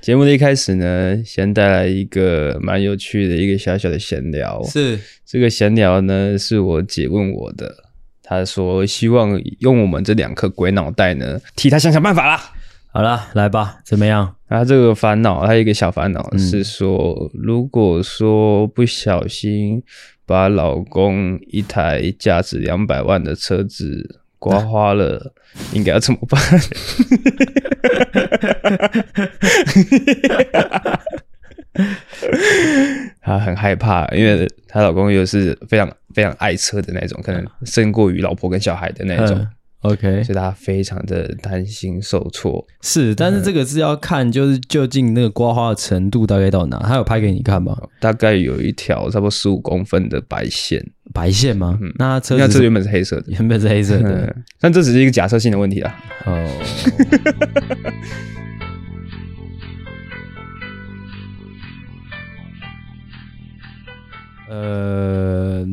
节目的一开始呢，先带来一个蛮有趣的一个小小的闲聊。是这个闲聊呢，是我姐问我的，她说希望用我们这两颗鬼脑袋呢，替她想想办法啦。好了，来吧，怎么样？她这个烦恼，她有一个小烦恼是说，嗯、如果说不小心把老公一台价值两百万的车子刮花了，啊、应该要怎么办？她很害怕，因为她老公又是非常非常爱车的那种，可能胜过于老婆跟小孩的那种。嗯、OK，所以她非常的担心受挫。是，但是这个是要看，就是究竟那个刮花的程度大概到哪？他有拍给你看吗？大概有一条差不多十五公分的白线。白线吗？嗯，那车子原本是黑色的，原本是黑色的，嗯、但这只是一个假设性的问题啦。哦。呃，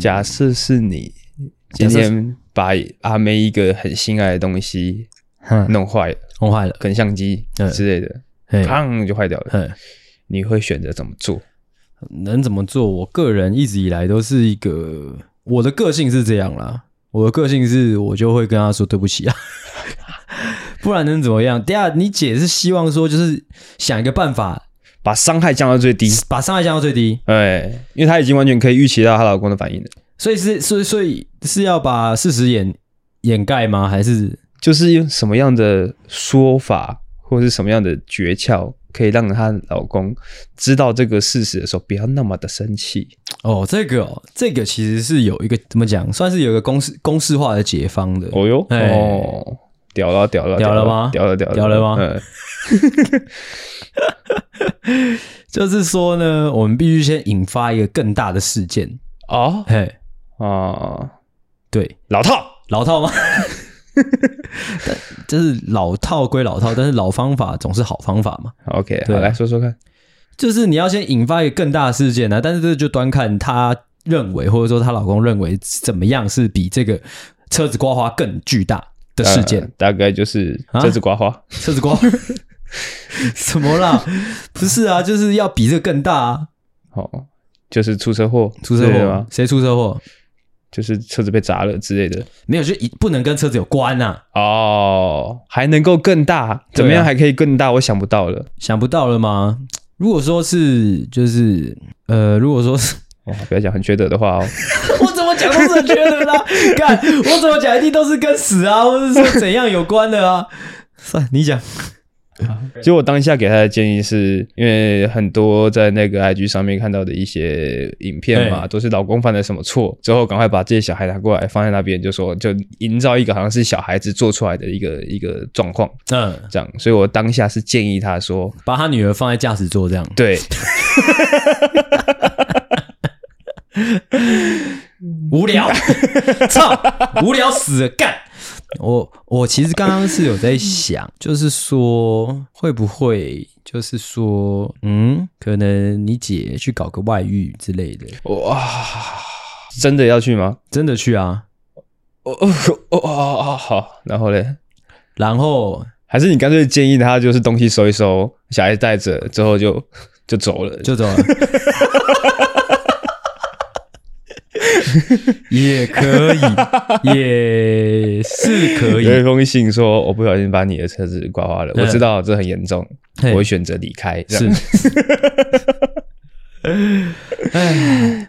假设是你今天把阿妹一个很心爱的东西弄坏了，弄坏了，可能相机之类的，砰就坏掉了，你会选择怎么做？能怎么做？我个人一直以来都是一个，我的个性是这样啦。我的个性是我就会跟他说对不起啊，不然能怎么样？第二，你姐是希望说就是想一个办法。把伤害降到最低，把伤害降到最低。对，因为她已经完全可以预期到她老公的反应了，所以是，所以，所以是要把事实掩掩盖吗？还是就是用什么样的说法，或是什么样的诀窍，可以让她老公知道这个事实的时候，不要那么的生气？哦，这个、哦，这个其实是有一个怎么讲，算是有一个公式公式化的解方的。哦哟，哦，屌了，屌了，屌了吗？屌了，屌了，屌了吗？嗯 就是说呢，我们必须先引发一个更大的事件哦，嘿，啊，对，老套，老套吗？就是老套归老套，但是老方法总是好方法嘛。OK，对，来说说看，就是你要先引发一个更大的事件呢，但是这就端看她认为，或者说她老公认为怎么样是比这个车子刮花更巨大的事件，呃、大概就是车子刮花，啊、车子刮花。什么啦？不是啊，就是要比这个更大啊！哦，就是出车祸，出车祸吗？谁出车祸？就是车子被砸了之类的。没有，就一不能跟车子有关呐。哦，还能够更大？怎么样还可以更大？我想不到了，想不到了吗？如果说是，就是呃，如果说是，哇，不要讲很缺德的话哦。我怎么讲都是很缺德的，看我怎么讲一定都是跟死啊，或者说怎样有关的啊。算你讲。其实我当下给他的建议是，因为很多在那个 IG 上面看到的一些影片嘛，都是老公犯了什么错之后，赶快把这些小孩拿过来放在那边，就说就营造一个好像是小孩子做出来的一个一个状况，嗯，这样。所以我当下是建议他说，把他女儿放在驾驶座这样。对，无聊，操，无聊死了，干。我我其实刚刚是有在想，就是说会不会，就是说，嗯，可能你姐去搞个外遇之类的。哇，真的要去吗？真的去啊！哦哦哦哦哦，好，然后嘞，然后还是你干脆建议他，就是东西收一收，小孩带着之后就就走了，就走了。也可以，也是可以。有一封信说：“我不小心把你的车子刮花了，嗯、我知道这很严重，我会选择离开。”是。哎，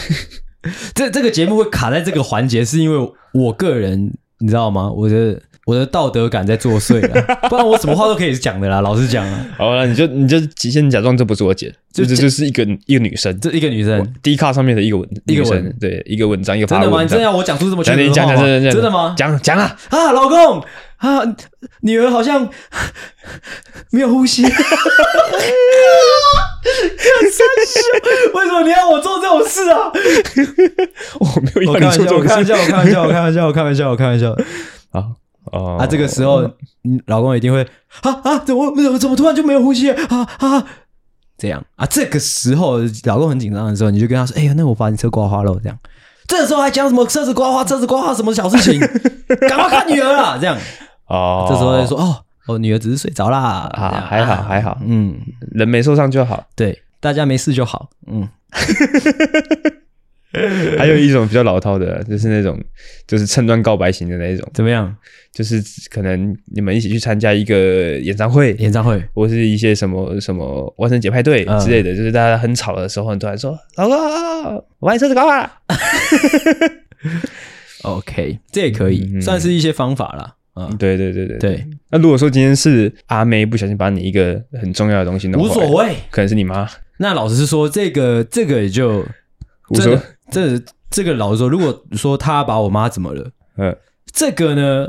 这这个节目会卡在这个环节，是因为我个人，你知道吗？我的。我的道德感在作祟了，不然我什么话都可以讲的啦。老实讲啊，好了，你就你就先假装这不是我姐，就这就是一个一个女生，这一个女生，D 卡上面的一个文，一个文，对，一个文章，一个真的吗？你真的要我讲出这么全的话吗？真的吗？讲讲啊啊，老公啊，女儿好像没有呼吸，为什么你要我做这种事啊？我没有要你做这种事，我开玩笑，我开玩笑，我开玩笑，我开玩笑，我开玩笑，好。哦，啊，这个时候，你老公一定会啊啊，怎么怎么怎么突然就没有呼吸啊啊？这样啊，这个时候老公很紧张的时候，你就跟他说：“哎呀，那我把你车刮花了。”这样，这个时候还讲什么车子刮花、车子刮花什么小事情？赶快看女儿啊！这样哦，这时候就说：“哦，我，女儿只是睡着啦，啊，还好还好，嗯，人没受伤就好。对，大家没事就好，嗯。还有一种比较老套的，就是那种就是趁乱告白型的那一种，怎么样？就是可能你们一起去参加一个演唱会，演唱会或是一些什么什么万圣节派对之类的，嗯、就是大家很吵的时候，突然说：“老公，我把你车子搞坏了。” OK，这也可以、嗯、算是一些方法啦。嗯，对对对对对。那如果说今天是阿妹不小心把你一个很重要的东西弄坏，无所谓，可能是你妈。那老实说，这个这个也就无所谓。这这个老实说，如果说他把我妈怎么了，嗯，这个呢，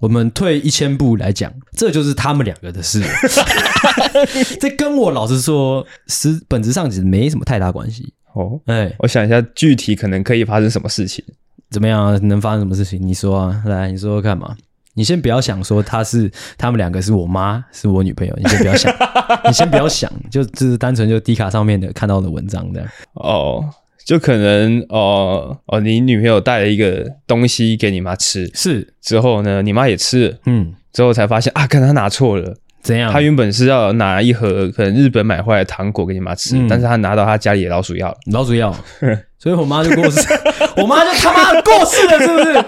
我们退一千步来讲，这就是他们两个的事。这跟我老实说，是本质上其实没什么太大关系。哦，哎，我想一下，具体可能可以发生什么事情？怎么样？能发生什么事情？你说啊，来，你说说看嘛。你先不要想说他是他们两个是我妈是我女朋友，你先不要想，你先不要想，就就是单纯就 D 卡上面的看到的文章这样。哦。就可能哦哦，你女朋友带了一个东西给你妈吃，是。之后呢，你妈也吃了，嗯，之后才发现啊，可能她拿错了，怎样？她原本是要拿一盒可能日本买回来的糖果给你妈吃，嗯、但是她拿到她家里的老鼠药，老鼠药，所以我妈就过世，我妈就他妈的过世了，是不是？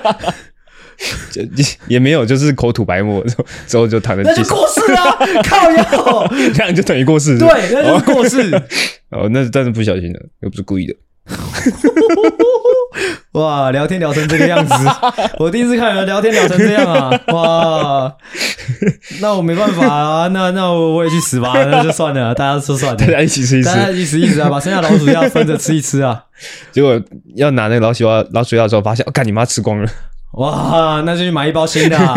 就也没有，就是口吐白沫，之后就躺在那就过世啊，靠药，这样就等于过世，对，那就是过世，哦，那但是不小心的，又不是故意的。哇，聊天聊成这个样子，我第一次看人聊天聊成这样啊！哇，那我没办法啊，那那我我也去死吧，那就算了，大家说算了，大家一起吃一吃，大家一起吃一吃啊，把剩下老鼠药分着吃一吃啊。结果要拿那个老鼠药老鼠药的时候，发现，我、哦、干你妈吃光了！哇，那就去买一包新的啊！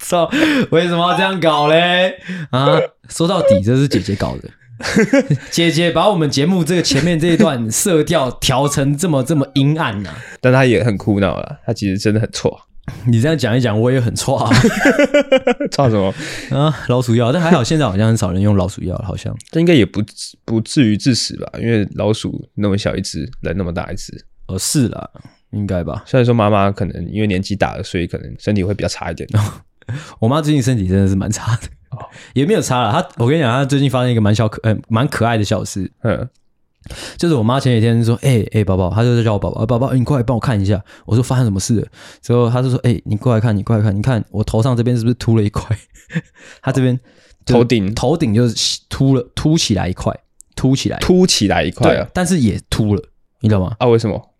操，为什么要这样搞嘞？啊，说到底这是姐姐搞的。姐姐把我们节目这个前面这一段色调调成这么这么阴暗呐、啊，但他也很苦恼了。他其实真的很错。你这样讲一讲，我也很错啊。错什么啊？老鼠药，但还好，现在好像很少人用老鼠药了，好像。这应该也不不至于致死吧？因为老鼠那么小一只，人那么大一只。哦，是啦，应该吧。虽然说妈妈可能因为年纪大了，所以可能身体会比较差一点。我妈最近身体真的是蛮差的。哦，也没有差了。她，我跟你讲，她最近发生一个蛮小可，呃，蛮可爱的小事。嗯，就是我妈前几天说，哎、欸、哎、欸，宝宝，她就在叫我宝宝，宝宝，你过来帮我看一下。我说发生什么事了？之后她就说，哎、欸，你过来看，你过来看，你看我头上这边是不是秃了一块？她这边、哦、头顶头顶就是秃了，凸起来一块，凸起来，凸起来一块啊，但是也秃了，你知道吗？啊，为什么？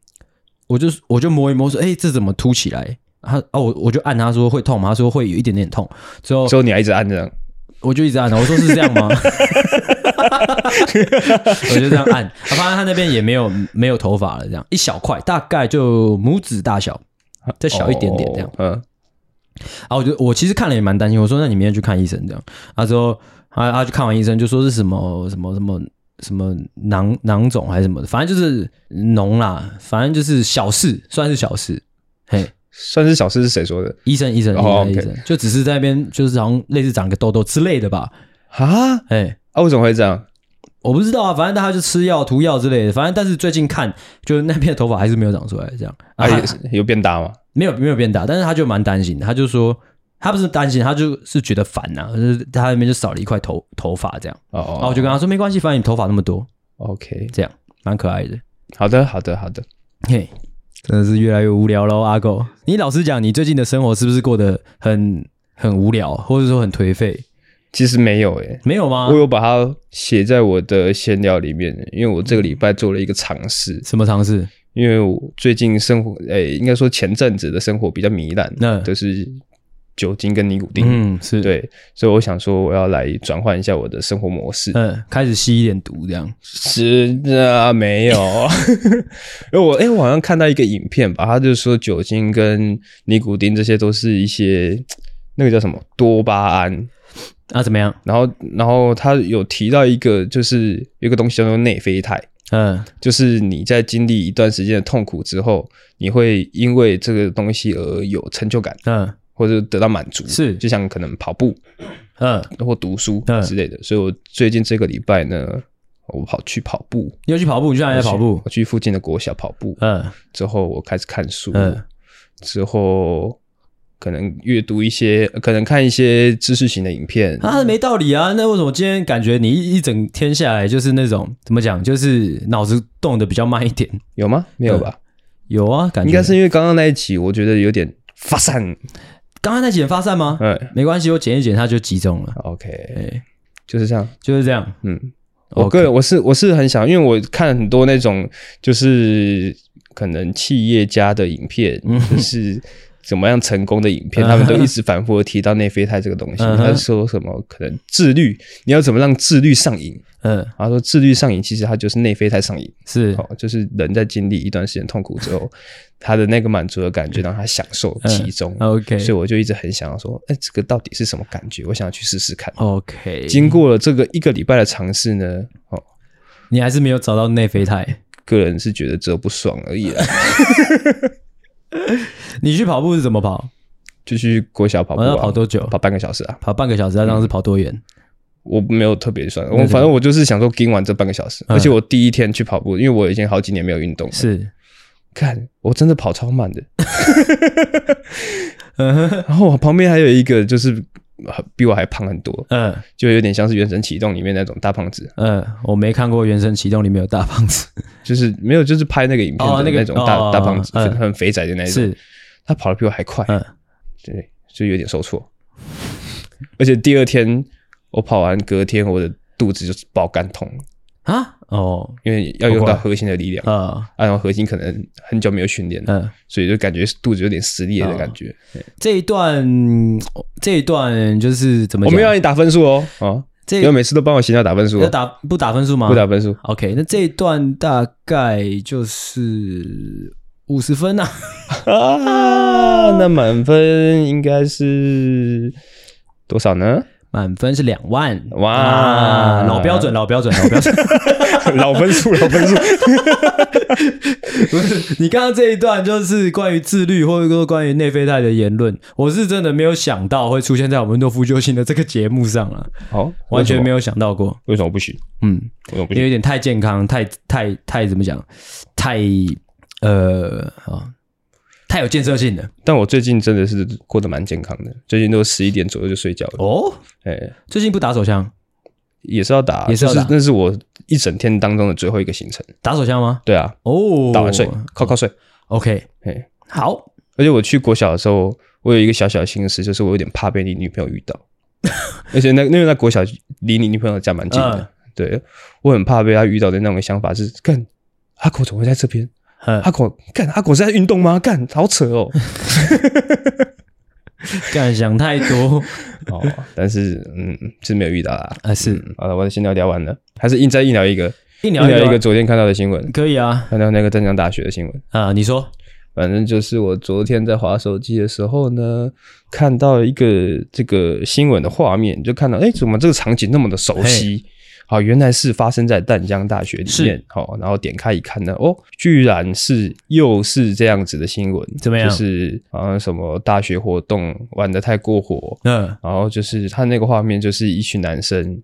我就我就摸一摸，说，哎、欸，这怎么凸起来？他哦，我我就按他说会痛吗？他说会有一点点痛。之后，之后你还一直按这样，我就一直按。我说是这样吗？我就这样按，他发现他那边也没有没有头发了，这样一小块，大概就拇指大小，再小一点点这样。嗯、哦，啊，我就我其实看了也蛮担心。我说那你明天去看医生这样。他说他他去看完医生就说是什么什么什么什么囊囊肿还是什么的，反正就是脓啦，反正就是小事，算是小事。嘿。算是小事是谁说的？医生，医生，医生，oh. 医生，就只是在那边，就是好像类似长个痘痘之类的吧？啊，哎、为什么会这样？我不知道啊，反正他就吃药、涂药之类的。反正，但是最近看，就是那边的头发还是没有长出来，这样。啊，啊有变大吗？没有，没有变大。但是他就蛮担心，他就说他不是担心，他就是觉得烦呐、啊，就是他那边就少了一块头头发这样。哦哦。然后我就跟他说没关系，反正你头发那么多，OK，这样蛮可爱的。好的，好的，好的。嘿。真的是越来越无聊喽，阿狗。你老实讲，你最近的生活是不是过得很很无聊，或者说很颓废？其实没有诶、欸，没有吗？我有把它写在我的闲聊里面，因为我这个礼拜做了一个尝试。什么尝试？因为我最近生活，诶、欸，应该说前阵子的生活比较糜烂，那就是。酒精跟尼古丁，嗯，是。对，所以我想说，我要来转换一下我的生活模式，嗯，开始吸一点毒，这样。是啊，没有，因为我哎、欸，我好像看到一个影片吧，他就是说酒精跟尼古丁这些都是一些那个叫什么多巴胺。啊，怎么样？然后，然后他有提到一个，就是有一个东西叫做内啡肽，嗯，就是你在经历一段时间的痛苦之后，你会因为这个东西而有成就感，嗯。或者得到满足，是就像可能跑步，嗯，或读书之类的。嗯、所以我最近这个礼拜呢，我跑去跑步。你要去跑步？你去哪里跑步？我去附近的国小跑步。嗯，之后我开始看书。嗯，之后可能阅读一些，可能看一些知识型的影片啊，没道理啊！那为什么今天感觉你一一整天下来就是那种怎么讲，就是脑子动的比较慢一点？有吗？没有吧？嗯、有啊，感觉应该是因为刚刚那一集，我觉得有点发散。刚刚在剪发散吗？嗯，没关系，我剪一剪它就集中了。OK，就是这样，就是这样。嗯。我个人我是我是很想，因为我看很多那种就是可能企业家的影片，就是怎么样成功的影片，他们都一直反复的提到内啡肽这个东西。他说什么可能自律，你要怎么让自律上瘾？嗯，他说自律上瘾其实它就是内啡肽上瘾，是哦，就是人在经历一段时间痛苦之后。他的那个满足的感觉，让他享受其中。嗯、OK，所以我就一直很想要说，哎、欸，这个到底是什么感觉？我想要去试试看。OK，经过了这个一个礼拜的尝试呢，哦，你还是没有找到内啡肽。个人是觉得只有不爽而已啦。你去跑步是怎么跑？就去国小跑步、啊，要跑多久？跑半个小时啊？跑半个小时，那当时跑多远、嗯？我没有特别算，我反正我就是想说，跟完这半个小时。而且我第一天去跑步，因为我已经好几年没有运动了。是。看，我真的跑超慢的，然后我旁边还有一个，就是比我还胖很多，嗯，就有点像是《原神启动》里面那种大胖子，嗯，我没看过《原神启动》里面有大胖子，就是没有，就是拍那个影片的那种大大胖子，很肥仔的那种，是，他跑得比我还快，嗯，对，就有点受挫，而且第二天我跑完，隔天我的肚子就是爆肝痛。啊哦，因为要用到核心的力量啊，然后核心可能很久没有训练，嗯，所以就感觉肚子有点撕裂的感觉。这一段这一段就是怎么？我没有让你打分数哦，啊，因为每次都帮我闲聊打分数，要打不打分数吗？不打分数。OK，那这一段大概就是五十分呐，啊，那满分应该是多少呢？满分是两万哇，老标准，老标准，老标准，老分数，老分数。不是，你刚刚这一段就是关于自律，或者说关于内啡肽的言论，我是真的没有想到会出现在我们诺夫救星的这个节目上了。好，完全没有想到过。为什么不行？嗯，因为有点太健康，太太太怎么讲？太呃啊。太有建设性了，但我最近真的是过得蛮健康的，最近都十一点左右就睡觉了。哦，哎、欸，最近不打手枪，也是要打，也是要打，那是我一整天当中的最后一个行程。打手枪吗？对啊，哦，打完睡，靠靠睡。OK，哎，好。而且我去国小的时候，我有一个小小的心思，就是我有点怕被你女朋友遇到。而且那因为那国小离你女朋友家蛮近的，嗯、对，我很怕被她遇到的那种想法是，干阿狗怎么会在这边？阿狗干，阿狗是在运动吗？干，好扯哦！干，想太多 哦。但是，嗯，是没有遇到啦。啊，是。好了，我的闲聊聊完了，还是硬再硬聊一个，硬聊一个昨天看到的新闻。可以啊，看到那个湛江大学的新闻啊。你说，反正就是我昨天在滑手机的时候呢，看到一个这个新闻的画面，就看到，哎，怎么这个场景那么的熟悉？好，原来是发生在淡江大学里面。好，然后点开一看呢，哦，居然是又是这样子的新闻。怎么样？就是好像什么大学活动玩得太过火。嗯，然后就是他那个画面，就是一群男生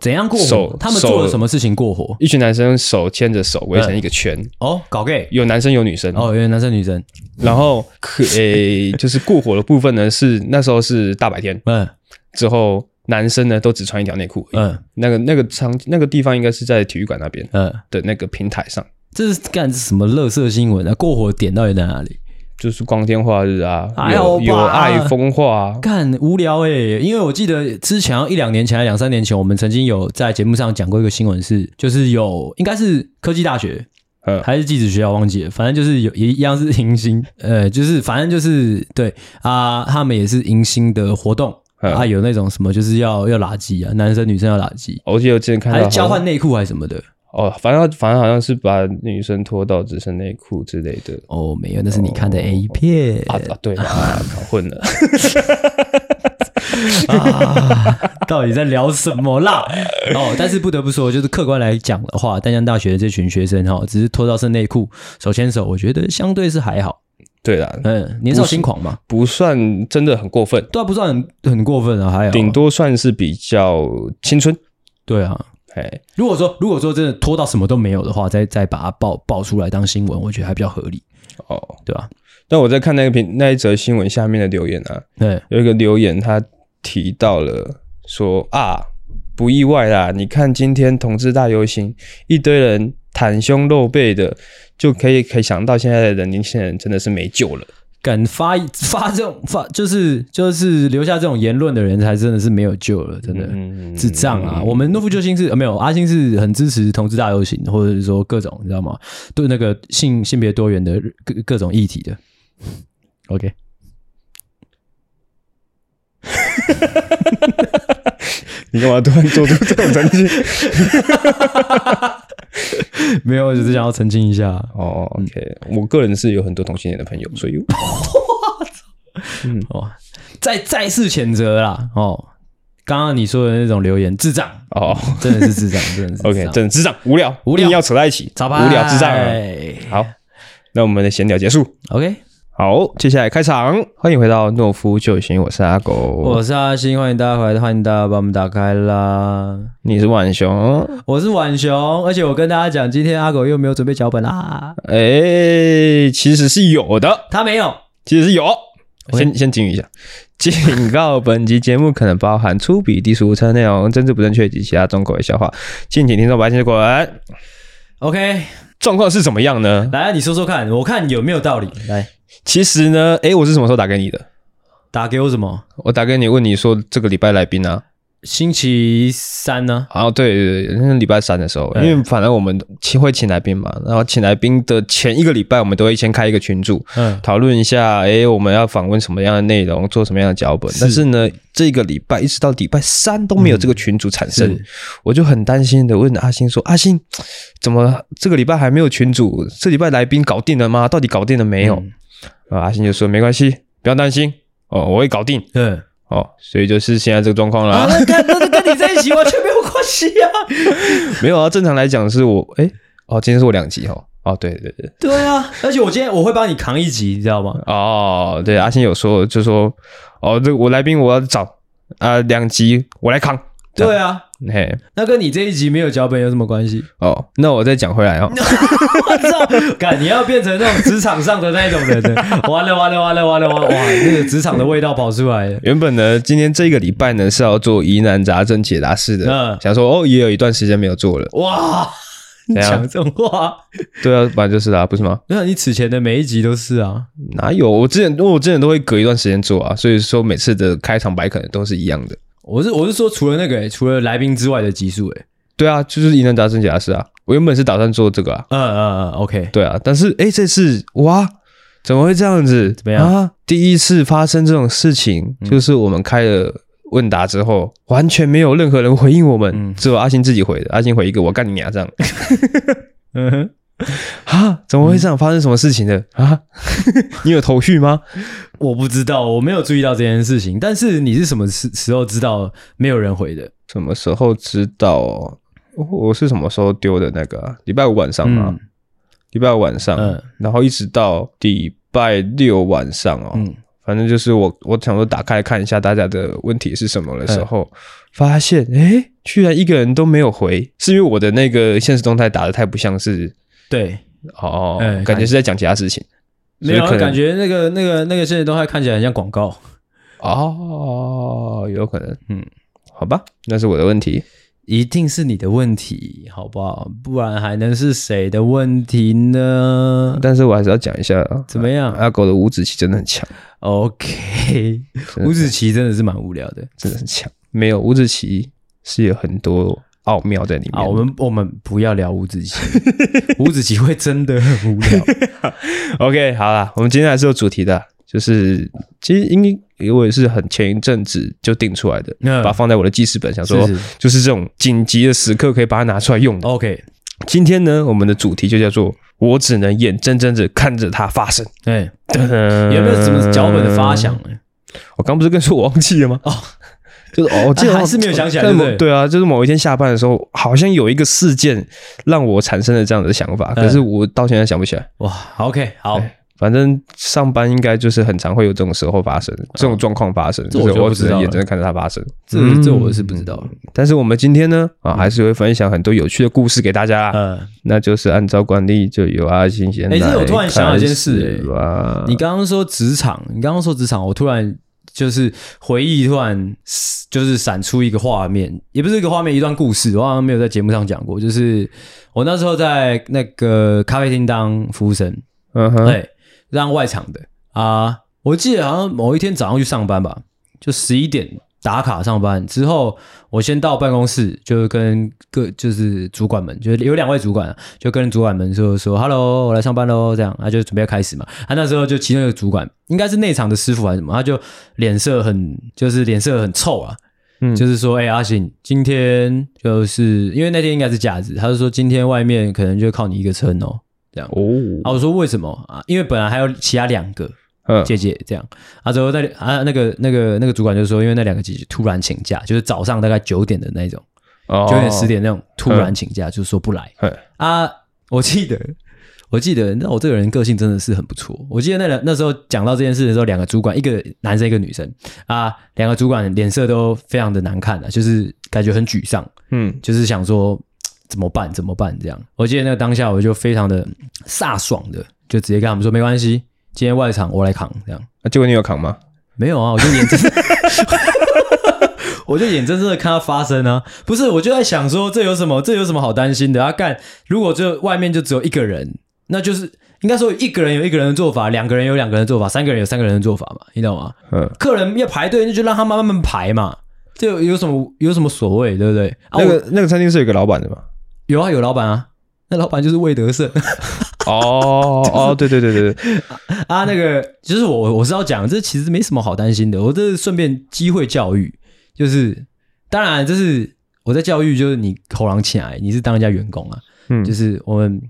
怎样过火？手他们做了什么事情过火？一群男生手牵着手围成一个圈。嗯、哦，搞 gay，有男生有女生。哦，有男生女生。然后可诶、欸，就是过火的部分呢，是那时候是大白天。嗯，之后。男生呢，都只穿一条内裤。嗯，那个那个场那个地方应该是在体育馆那边。嗯，的那个平台上。这是干什么乐色新闻啊？过火点到底在哪里？就是光天化日啊，有有爱风化。干无聊哎、欸，因为我记得之前一两年前、两三年前，我们曾经有在节目上讲过一个新闻，是就是有应该是科技大学，嗯，还是技职学校忘记了，反正就是有一样是迎新，呃，就是反正就是对啊，他们也是迎新的活动。啊，有那种什么，就是要要垃圾啊，男生女生要垃圾。我记得我之前看到还交换内裤还是什么的。哦，反正反正好像是把女生拖到只剩内裤之类的。哦，没有，那是你看的 A 片。啊，对啊，搞混了。啊，到底在聊什么啦？哦，但是不得不说，就是客观来讲的话，丹江大学的这群学生哈，只是拖到剩内裤，手牵手，我觉得相对是还好。对啦，嗯，年少轻狂嘛，不算真的很过分，对啊，不算很很过分啊，还有顶多算是比较青春，对啊，嘿，如果说如果说真的拖到什么都没有的话，再再把它爆爆出来当新闻，我觉得还比较合理。哦，对吧？但我在看那个屏那一则新闻下面的留言啊，对，有一个留言他提到了说啊，不意外啦，你看今天同志大游行，一堆人袒胸露背的，就可以可以想到现在的年轻人真的是没救了。敢发发这种发，就是就是留下这种言论的人，才真的是没有救了，真的智障啊！我们诺夫救星是没有阿星是很支持同志大游行，或者是说各种你知道吗？对那个性性别多元的各各种议题的。OK，你干嘛突然做出这种澄清？没有，我只是想要澄清一下。哦，OK，我个人是有很多同性恋的朋友，所以，我操，嗯，哦，再再次谴责啦！哦，刚刚你说的那种留言，智障哦，真的是智障，真的是 OK，真的智障，无聊，无聊，要扯在一起，无聊，智障。好，那我们的闲聊结束。OK。好，接下来开场，欢迎回到懦夫救星，我是阿狗，我是阿星，欢迎大家回来，欢迎大家把我们打开啦。你是浣熊，我是浣熊，而且我跟大家讲，今天阿狗又没有准备脚本啦。哎、欸，其实是有的，他没有，其实是有。先先警语一下，警告：本集节目可能包含粗鄙、低俗、无内容、政治不正确及其他中口味笑话，敬请听众白听滚。OK，状况是怎么样呢？来，你说说看，我看有没有道理。来。其实呢，诶，我是什么时候打给你的？打给我什么？我打给你问你说这个礼拜来宾啊，星期三呢？啊，对对对，那礼拜三的时候，因为反正我们请会请来宾嘛，然后请来宾的前一个礼拜，我们都会先开一个群组，嗯，讨论一下，诶，我们要访问什么样的内容，做什么样的脚本。是但是呢，这个礼拜一直到礼拜三都没有这个群组产生，嗯、我就很担心的问阿星说：“阿星，怎么这个礼拜还没有群组？这礼拜来宾搞定了吗？到底搞定了没有？”嗯啊，阿星就说没关系，不要担心哦，我会搞定。嗯，哦，所以就是现在这个状况啦。跟那跟你在一起完全没有关系啊。没有啊，正常来讲是我，哎，哦，今天是我两集哦。哦，对对对。对啊，而且我今天我会帮你扛一集，你知道吗？哦，对，阿星有说，就说，哦，这我来宾我要找啊，两集我来扛。对啊。嘿，那跟你这一集没有脚本有什么关系？哦，那我再讲回来哦。我操，干，你要变成那种职场上的那种人呢？完了完了完了完了完了！哇，那个职场的味道跑出来了。原本呢，今天这个礼拜呢是要做疑难杂症解答式的，嗯，想说哦，也有一段时间没有做了。哇，你讲这种话？对啊，本来就是啊，不是吗？那你此前的每一集都是啊？哪有？我之前，因为我之前都会隔一段时间做啊，所以说每次的开场白可能都是一样的。我是我是说，除了那个、欸，除了来宾之外的集数，哎，对啊，就是疑难杂症解答室啊。我原本是打算做这个啊，嗯嗯嗯，OK，对啊，但是哎、欸，这次哇，怎么会这样子？怎么样啊？第一次发生这种事情，就是我们开了问答之后，嗯、完全没有任何人回应我们，嗯、只有阿星自己回的。阿星回一个“我干你娘”这样。嗯哼。啊！怎么会这样？发生什么事情的啊？你有头绪吗？我不知道，我没有注意到这件事情。但是你是什么时时候知道没有人回的？什么时候知道？我是什么时候丢的那个啊？礼拜五晚上吗？礼拜五晚上，嗯，然后一直到礼拜六晚上哦，嗯，反正就是我我想说打开看一下大家的问题是什么的时候，发现诶，居然一个人都没有回，是因为我的那个现实动态打的太不像是。对，哦，嗯、感觉是在讲其他事情，没有感觉那个那个那个现在都还看起来很像广告，哦，有可能，嗯，好吧，那是我的问题，一定是你的问题，好不好？不然还能是谁的问题呢？但是我还是要讲一下，怎么样？阿狗的五子棋真的很强，OK，五子棋真的是蛮无聊的，真的很强，没有五子棋是有很多。奥妙在里面。好，我们我们不要聊五子棋，五子棋会真的很无聊。OK，好了，我们今天还是有主题的，就是其实因为我也是很前一阵子就定出来的，嗯、把它放在我的记事本，想说就是这种紧急的时刻可以把它拿出来用的。OK，今天呢，我们的主题就叫做“我只能眼睁睁的看着它发生”。对，有没有什么脚本的发想呢？我刚不是跟你说我忘记了吗？哦。就是哦，这还是没有想起来，对不对？对啊，就是某一天下班的时候，好像有一个事件让我产生了这样的想法，可是我到现在想不起来。哇，OK，好，反正上班应该就是很常会有这种时候发生，这种状况发生，这我只能眼睁睁看着它发生。这这我是不知道。但是我们今天呢，啊，还是会分享很多有趣的故事给大家。嗯，那就是按照惯例，就由阿星先。哎，这我突然想到一件事，哎，你刚刚说职场，你刚刚说职场，我突然就是回忆，突然就是闪出一个画面，也不是一个画面，一段故事，我好像没有在节目上讲过。就是我那时候在那个咖啡厅当服务生，嗯哼，对。让外场的啊，我记得好像某一天早上去上班吧，就十一点打卡上班之后，我先到办公室，就跟各就是主管们，就有两位主管，就跟主管们说说，Hello，我来上班喽，这样，他就准备要开始嘛。他那时候就其中一个主管，应该是内场的师傅还是什么，他就脸色很，就是脸色很臭啊，嗯，就是说，哎、欸，阿信，今天就是因为那天应该是假日，他就说今天外面可能就靠你一个撑哦。这样哦，啊，我说为什么啊？因为本来还有其他两个姐姐这样，啊，之后在啊，那个那个那个主管就说，因为那两个姐姐突然请假，就是早上大概九点的那种，九点十点那种突然请假，就是说不来。啊，我记得，我记得，那我这个人个性真的是很不错。我记得那两那时候讲到这件事的时候，两个主管，一个男生，一个女生，啊，两个主管脸色都非常的难看的，就是感觉很沮丧，嗯，就是想说。怎么办？怎么办？这样，我记得那个当下，我就非常的飒爽的，就直接跟他们说：“没关系，今天外场我来扛。”这样，那结果你有扛吗？没有啊，我就眼睁 我就眼睁睁的看它发生啊！不是，我就在想说，这有什么？这有什么好担心的？要、啊、干，如果就外面就只有一个人，那就是应该说一个人有一个人的做法，两个人有两个人的做法，三个人有三个人的做法嘛？你懂吗？嗯，客人要排队，那就让他慢慢排嘛。这有，有什么有什么所谓，对不对？那个那个餐厅是有个老板的吗？有啊，有老板啊，那老板就是魏德胜。哦哦，对对对对对 啊，那个就是我我是要讲，这其实没什么好担心的。我这是顺便机会教育，就是当然这是我在教育，就是你口狼起来，你是当人家员工啊，嗯，就是我们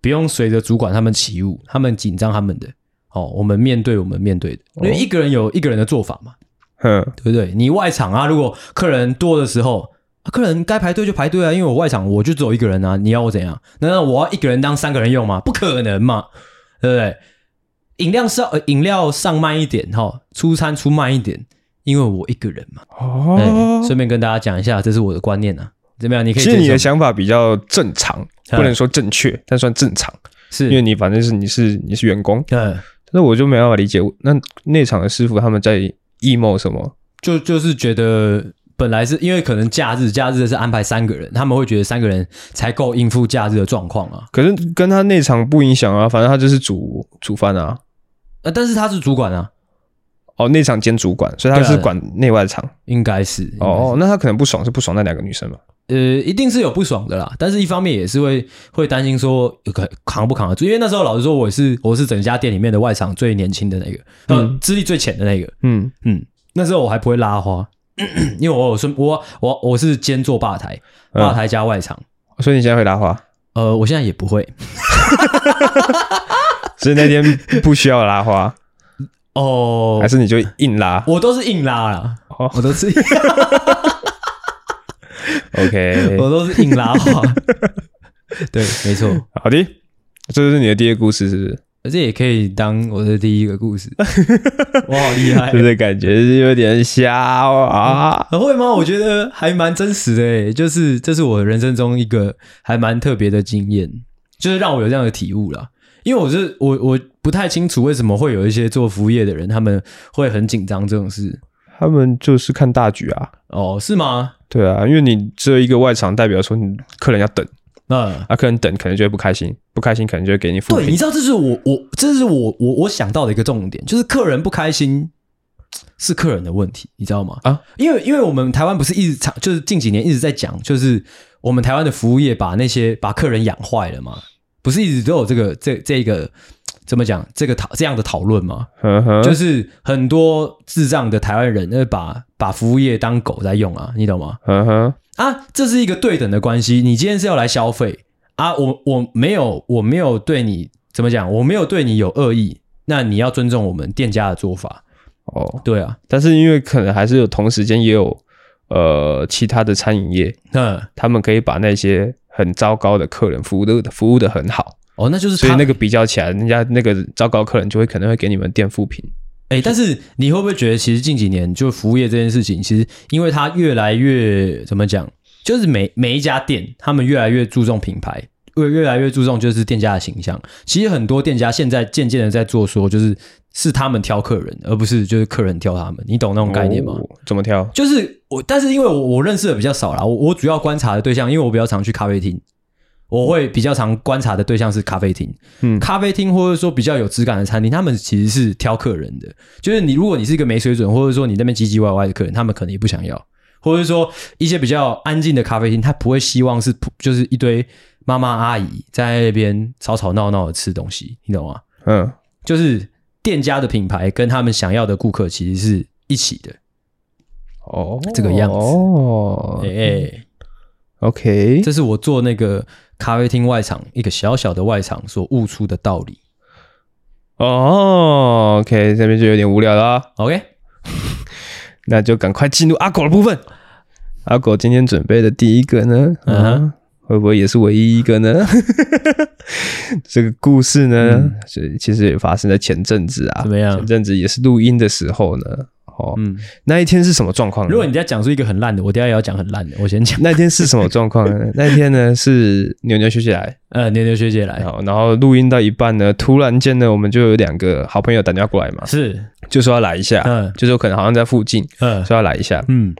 不用随着主管他们起舞，他们紧张他们的，哦，我们面对我们面对的，因为一个人有一个人的做法嘛，嗯，对不对？你外场啊，如果客人多的时候。啊，客人该排队就排队啊，因为我外场我就只有一个人啊，你要我怎样？难道我要一个人当三个人用吗？不可能嘛，对不对？饮料上呃，饮料上慢一点哈，出餐出慢一点，因为我一个人嘛。哦，顺便跟大家讲一下，这是我的观念啊，怎么样？你可以。其实你的想法比较正常，不能说正确，但算正常，是因为你反正是你是你是员工，嗯，但是我就没办法理解，那内场的师傅他们在 emo 什么？就就是觉得。本来是因为可能假日，假日是安排三个人，他们会觉得三个人才够应付假日的状况啊。可是跟他内场不影响啊，反正他就是主主饭啊。呃，但是他是主管啊。哦，内场兼主管，所以他是管内外场。应该是。哦，那他可能不爽，是不爽那两个女生嘛？呃，一定是有不爽的啦。但是一方面也是会会担心说，可扛不扛得住？因为那时候老实说，我是我是整家店里面的外场最年轻的那个，嗯，资历最浅的那个。嗯嗯，那时候我还不会拉花。因为我有顺我我我是兼做吧台，吧台加外场，嗯，所以你现在会拉花？呃，我现在也不会，所以那天不需要拉花哦，还是你就硬拉？我都是硬拉啦，哦，我都是，OK，我都是硬拉花，对，没错，好的，这就是你的第一个故事，是不是？这也可以当我的第一个故事，我好厉害，就是感觉是有点瞎啊？会吗？我觉得还蛮真实的诶，就是这是我人生中一个还蛮特别的经验，就是让我有这样的体悟啦。因为我是我我不太清楚为什么会有一些做服务业的人他们会很紧张这种事，他们就是看大局啊。哦，是吗？对啊，因为你只有一个外场，代表说你客人要等。嗯，啊，客人等可能就会不开心，不开心可能就会给你负评。对，你知道这是我我这是我我我想到的一个重点，就是客人不开心是客人的问题，你知道吗？啊，因为因为我们台湾不是一直常，就是近几年一直在讲，就是我们台湾的服务业把那些把客人养坏了嘛，不是一直都有这个这这个怎么讲这个讨这样的讨论吗？呵呵，就是很多智障的台湾人，那把把服务业当狗在用啊，你懂吗？呵呵。啊，这是一个对等的关系。你今天是要来消费啊，我我没有我没有对你怎么讲，我没有对你有恶意，那你要尊重我们店家的做法。哦，对啊，但是因为可能还是有同时间也有呃其他的餐饮业，嗯，他们可以把那些很糟糕的客人服务的服务的很好，哦，那就是所以那个比较起来，人家那个糟糕客人就会可能会给你们垫负评。哎、欸，但是你会不会觉得，其实近几年就服务业这件事情，其实因为它越来越怎么讲，就是每每一家店，他们越来越注重品牌，越越来越注重就是店家的形象。其实很多店家现在渐渐的在做说，就是是他们挑客人，而不是就是客人挑他们。你懂那种概念吗？哦、怎么挑？就是我，但是因为我我认识的比较少啦，我我主要观察的对象，因为我比较常去咖啡厅。我会比较常观察的对象是咖啡厅，嗯，咖啡厅或者说比较有质感的餐厅，他们其实是挑客人的。就是你，如果你是一个没水准，或者说你那边唧唧歪歪的客人，他们可能也不想要。或者说一些比较安静的咖啡厅，他不会希望是就是一堆妈妈阿姨在那边吵吵闹闹的吃东西，你懂吗？嗯，就是店家的品牌跟他们想要的顾客其实是一起的。哦，这个样子哦，哎、欸。OK，这是我做那个咖啡厅外场一个小小的外场所悟出的道理。哦，OK，这边就有点无聊了。OK，那就赶快进入阿狗的部分。阿狗今天准备的第一个呢，嗯、uh -huh. 啊，会不会也是唯一一个呢？这个故事呢，嗯、其实也发生在前阵子啊。怎么样？前阵子也是录音的时候呢。哦，嗯，那一天是什么状况？如果你再讲出一个很烂的，我等下也要讲很烂的。我先讲。那天是什么状况？呢？那一天呢是牛牛学姐来，呃，牛牛学姐来，好然后录音到一半呢，突然间呢，我们就有两个好朋友打电话过来嘛，是，就说要来一下，嗯，就说可能好像在附近，嗯，说要来一下，嗯，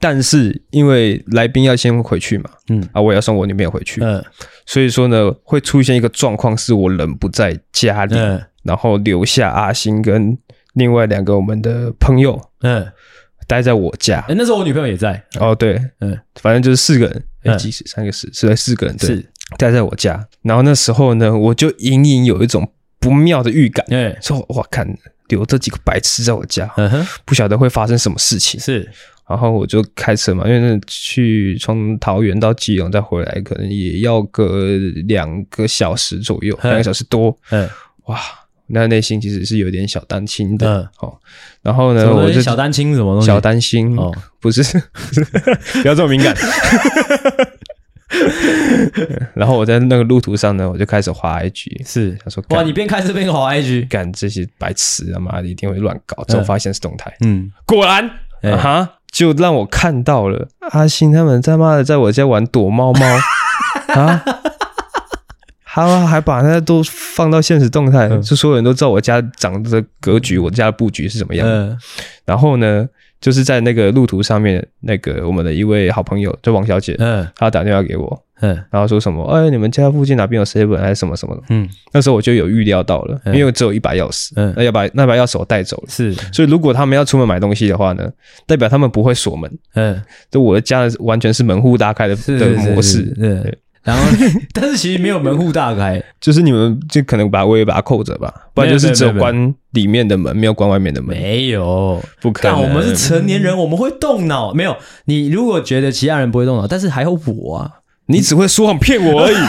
但是因为来宾要先回去嘛，嗯，啊，我也要送我女朋友回去，嗯，所以说呢，会出现一个状况，是我人不在家里，嗯，然后留下阿星跟。另外两个我们的朋友，嗯，待在我家。哎、欸，那时候我女朋友也在。哦，对，嗯，反正就是四个人，哎、欸，几十三个四，是在四个人，对，是。待在我家。然后那时候呢，我就隐隐有一种不妙的预感，哎，说哇看留这几个白痴在我家，嗯哼，不晓得会发生什么事情。是，然后我就开车嘛，因为那去从桃园到基隆再回来，可能也要个两个小时左右，两个小时多，嗯，哇。那内心其实是有点小担心的，嗯，哦，然后呢，我就小担心什么东西？小担心。哦，不是，不要这么敏感。然后我在那个路途上呢，我就开始滑 IG，是。他说哇，你边开车边滑 IG，干这些白痴他妈的一定会乱搞，之后发现是动态，嗯，果然啊哈，就让我看到了阿星他们他妈的在我家玩躲猫猫。啊。他还把那都放到现实动态，就所有人都知道我家长的格局，我家的布局是怎么样。嗯。然后呢，就是在那个路途上面，那个我们的一位好朋友，就王小姐，嗯，她打电话给我，嗯，然后说什么，哎，你们家附近哪边有 seven 还是什么什么的，嗯，那时候我就有预料到了，因为我只有一把钥匙，嗯，那要把那把钥匙我带走了，是，所以如果他们要出门买东西的话呢，代表他们不会锁门，嗯，就我的家完全是门户大开的的模式，对。然后，但是其实没有门户大开，就是你们就可能把我也把它扣着吧，不然就是只有关里面的门，没有关外面的门。没有，不可能。我们是成年人，我们会动脑。没有，你如果觉得其他人不会动脑，但是还有我啊，你只会说谎骗我而已。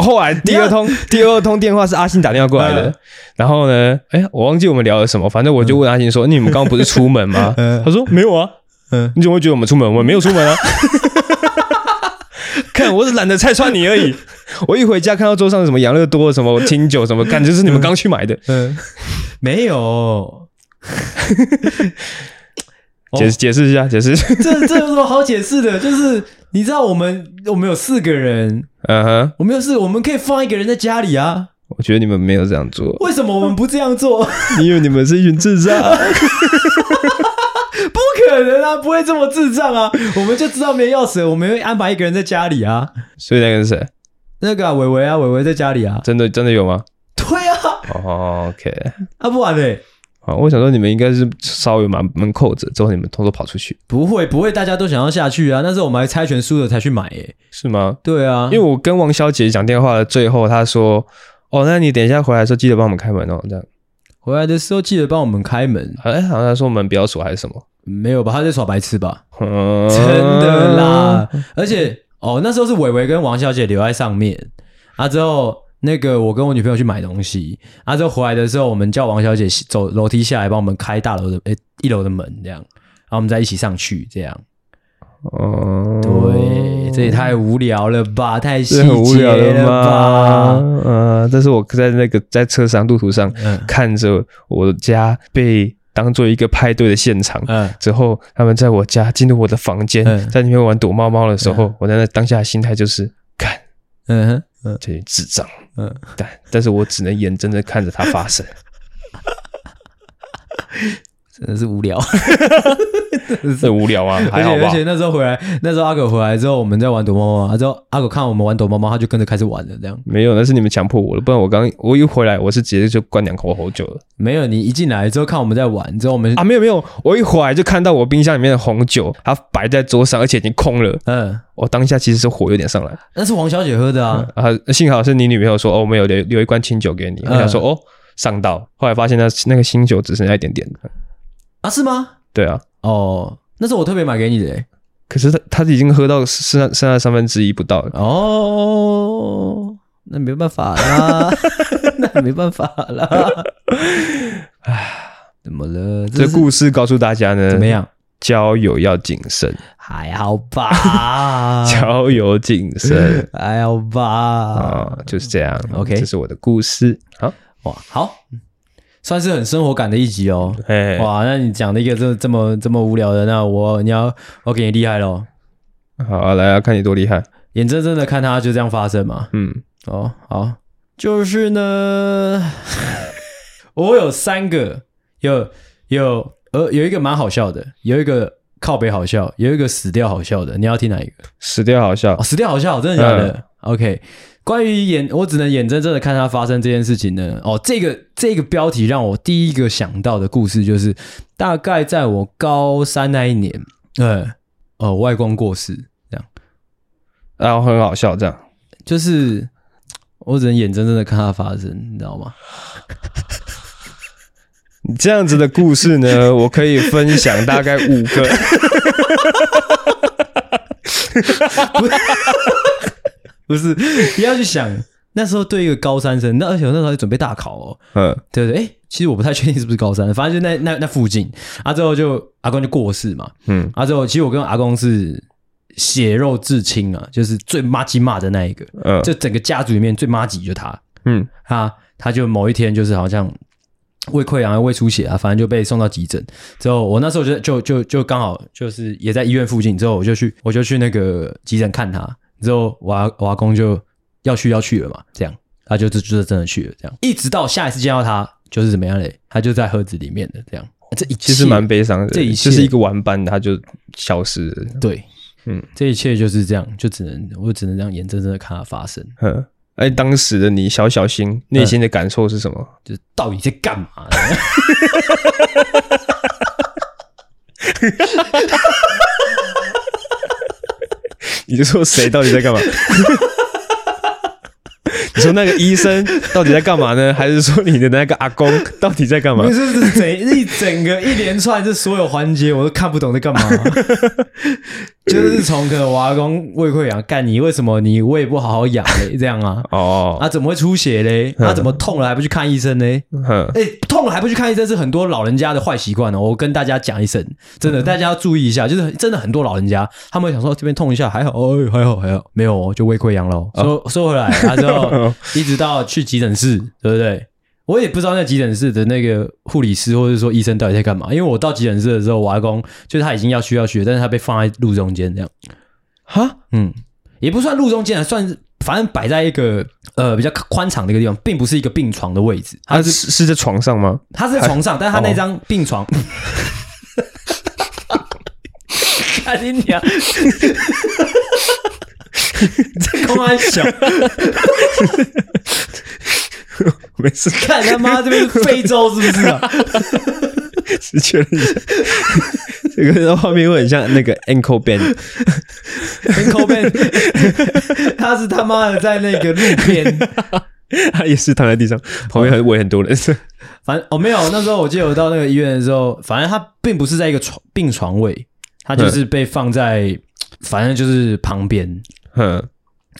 后来第二通第二通电话是阿信打电话过来的，嗯、然后呢，哎，我忘记我们聊了什么，反正我就问阿信说：“嗯、你们刚刚不是出门吗？” 嗯、他说：“没有啊。”嗯，你怎么会觉得我们出门？我们没有出门啊。看，我是懒得拆穿你而已。我一回家看到桌上什么养乐多、什么清酒、什么，感觉是你们刚去买的。嗯，嗯没有。解解释一下，解释。这这有什么好解释的？就是你知道，我们我们有四个人，嗯哼，我们有四个，我们可以放一个人在家里啊。我觉得你们没有这样做。为什么我们不这样做？因为你们是一群智障。不可能啊，不会这么智障啊！我们就知道没钥匙，我们会安排一个人在家里啊。所以那个是谁？那个伟伟啊，伟伟、啊、在家里啊。真的真的有吗？对啊。哦、oh,，OK。啊，不然嘞？啊，我想说你们应该是稍微把门扣着，之后你们偷偷跑出去。不会不会，大家都想要下去啊。但是我们还猜拳输了才去买，耶。是吗？对啊，因为我跟王小姐讲电话的最后，她说：“哦，那你等一下回来的时候记得帮我们开门哦。”这样。回来的时候记得帮我们开门。哎，好像他说门不要锁还是什么？没有吧？他在耍白痴吧？嗯、真的啦！而且哦，那时候是伟伟跟王小姐留在上面啊。之后那个我跟我女朋友去买东西啊。之后回来的时候，我们叫王小姐走楼梯下来帮我们开大楼的诶一楼的门，这样，然后我们再一起上去，这样。哦、嗯，对。这也太无聊了吧，太细节了吗？吧？呃，这是我在那个在车上路途上、嗯看着我家被当做一个派对的现场。嗯之后，他们在我家进入我的房间，嗯在那边玩躲猫猫的时候，我在那当下的心态就是，干嗯哼嗯这些智障。嗯，但但是我只能眼睁睁看着它发生。真的是无聊。很无聊啊，而 还好吧且而？且那时候回来，那时候阿狗回来之后，我们在玩躲猫猫，之后阿狗看我们玩躲猫猫，他就跟着开始玩了。这样没有，那是你们强迫我的，不然我刚我一回来，我是直接就灌两口红酒了没有你一进来之后看我们在玩，之后我们啊！没有没有，我一回来就看到我冰箱里面的红酒，它摆在桌上，而且已经空了。嗯，我当下其实是火有点上来那是王小姐喝的啊。啊，幸好是你女朋友说哦，我们有留留一罐清酒给你，我想说哦上道，后来发现那那个清酒只剩下一点点。啊，是吗？对啊，哦，那是我特别买给你的欸。可是他他已经喝到剩下剩下三分之一不到了。哦，那没办法啦，那没办法啦。唉，怎么了？这是故事告诉大家呢，怎么样？交友要谨慎，还好吧，交友谨慎还好吧。啊，就是这样。OK 这是我的故事。好，哇，好，算是很生活感的一集哦。哎，哇，那你讲的一个这这么这么无聊的，那我你要我给你厉害喽，好啊，来啊，看你多厉害。眼睁睁的看它就这样发生嘛。嗯，哦，好，就是呢，我有三个，有有呃有一个蛮好笑的，有一个靠北好笑，有一个死掉好笑的，你要听哪一个？死掉好笑哦，。死掉好笑，真的假的、嗯 o k 关于眼，我只能眼睁睁的看它发生这件事情呢。哦，这个这个标题让我第一个想到的故事就是，大概在我高三那一年，呃，哦，外公过世，这样，然后很好笑，这样。就是我只能眼睁睁的看它发生，你知道吗？你这样子的故事呢，我可以分享大概五个。不是，不要去想，那时候对一个高三生，那而且我那时候还准备大考哦，嗯。对不对？哎，其实我不太确定是不是高三，反正就那那那附近，啊，之后就阿公就过世嘛，嗯。啊，之后其实我跟阿公是血肉至亲啊，就是最妈鸡骂的那一个，嗯。就整个家族里面最妈鸡就他，嗯。他他就某一天就是好像胃溃疡、胃出血啊，反正就被送到急诊。之后我那时候就就就就刚好就是也在医院附近，之后我就去我就去那个急诊看他。之后我阿我阿公就要去要去了嘛，这样他就就就是真的去了，这样一直到下一次见到他就是怎么样嘞？他就在盒子里面的这样，这一切其实蛮悲伤的。这一切就是一个玩伴，他就消失了。对，嗯这一切就是这样，就只能我只能这样眼睁睁的看他发生，嗯，哎，当时的你小小心内心的感受是什么？就是到底在干嘛呢？你就说谁 到底在干嘛？你说那个医生到底在干嘛呢？还是说你的那个阿公 到底在干嘛不？是，是整一整个一连串这所有环节我都看不懂在干嘛，就是从可能我阿公胃溃疡，干你为什么你胃不好好养嘞？这样啊？哦，啊，怎么会出血嘞？啊，怎么痛了还不去看医生呢？哼，哎、痛了还不去看医生是很多老人家的坏习惯哦。我跟大家讲一声，真的，大家要注意一下，就是真的很多老人家他们会想说这边痛一下还好，哦，还好还好，没有哦，就胃溃疡咯。说说回来，他之后 一直到去急诊室，对不对？我也不知道那急诊室的那个护理师或者说医生到底在干嘛，因为我到急诊室的时候，我阿公就是他已经要需要去了，但是他被放在路中间这样。哈，嗯，也不算路中间啊，算是反正摆在一个呃比较宽敞的一个地方，并不是一个病床的位置，他是是在床上吗？他是在床上，但是他那张病床 看你娘，这公安小，没事，看他妈这边是非洲是不是啊？是确认一下，这个画面会很像那个 ankle band，Ankle band，他是他妈的在那个路边，他也是躺在地上，旁边很围很多人。反正哦没有，那时候我记得我到那个医院的时候，反正他并不是在一个床病床位，他就是被放在，反正就是旁边。哼，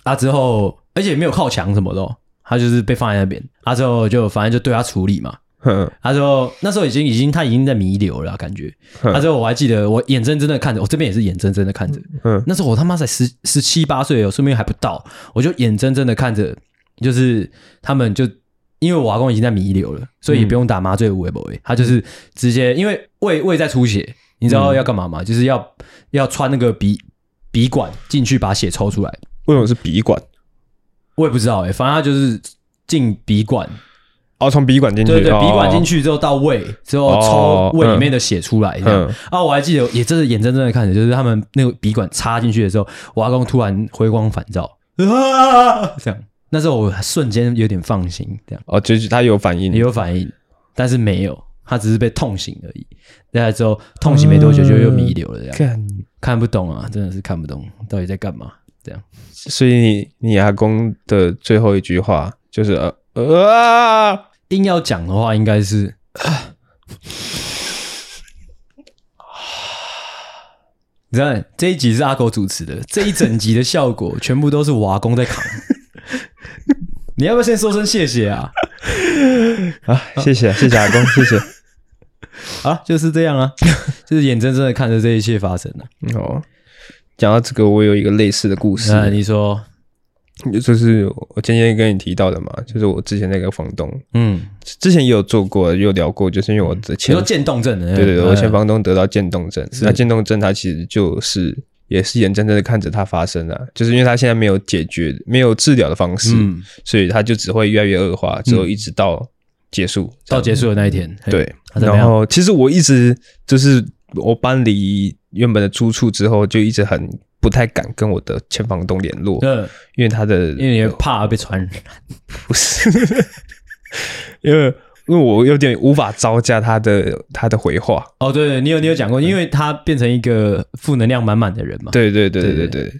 啊，之后而且没有靠墙什么的、哦，他就是被放在那边。啊，之后就反正就对他处理嘛。哼，他说那时候已经已经他已经在弥留了，感觉。他说我还记得，我眼睁睁的看着，我这边也是眼睁睁的看着。嗯，那时候我他妈才十十七八岁哦，说不定还不到，我就眼睁睁的看着，就是他们就因为我阿公已经在弥留了，所以也不用打麻醉五 A 不他就是直接因为胃胃在出血，你知道要干嘛吗？就是要要穿那个鼻鼻管进去把血抽出来。为什么是鼻管？我也不知道哎、欸，反正他就是进鼻管。哦，从鼻管进去，对对，鼻管进去之后到胃，之后抽胃里面的血出来，这样。啊，我还记得，也真是眼睁睁的看着，就是他们那个鼻管插进去的时候，我阿公突然回光返照，啊，这样。那时候我瞬间有点放心，这样。哦，就是他有反应，有反应，但是没有，他只是被痛醒而已。然后之后痛醒没多久就又弥留了，这样。看，看不懂啊，真的是看不懂，到底在干嘛？这样。所以你你阿公的最后一句话就是呃呃。硬要讲的话，应该是，你看这一集是阿狗主持的，这一整集的效果全部都是我阿公在扛。你要不要先说声谢谢啊？啊，谢谢谢谢阿公，谢谢。啊，就是这样啊，就是眼睁睁的看着这一切发生了。哦，讲到这个，我有一个类似的故事。啊你说。就是我今天跟你提到的嘛，就是我之前那个房东，嗯，之前也有做过，有聊过，就是因为我的前，你说渐冻症的，对对对，我前房东得到渐冻症，那渐冻症他其实就是也是眼睁睁的看着它发生了，就是因为他现在没有解决、没有治疗的方式，所以他就只会越来越恶化，之后一直到结束，到结束的那一天，对。然后其实我一直就是我搬离原本的租处之后，就一直很。不太敢跟我的前房东联络，嗯，因为他的，因为你怕被传染，不是，因为因为我有点无法招架他的他的回话。哦，对对，你有你有讲过，因为他变成一个负能量满满的人嘛。对对对对对对。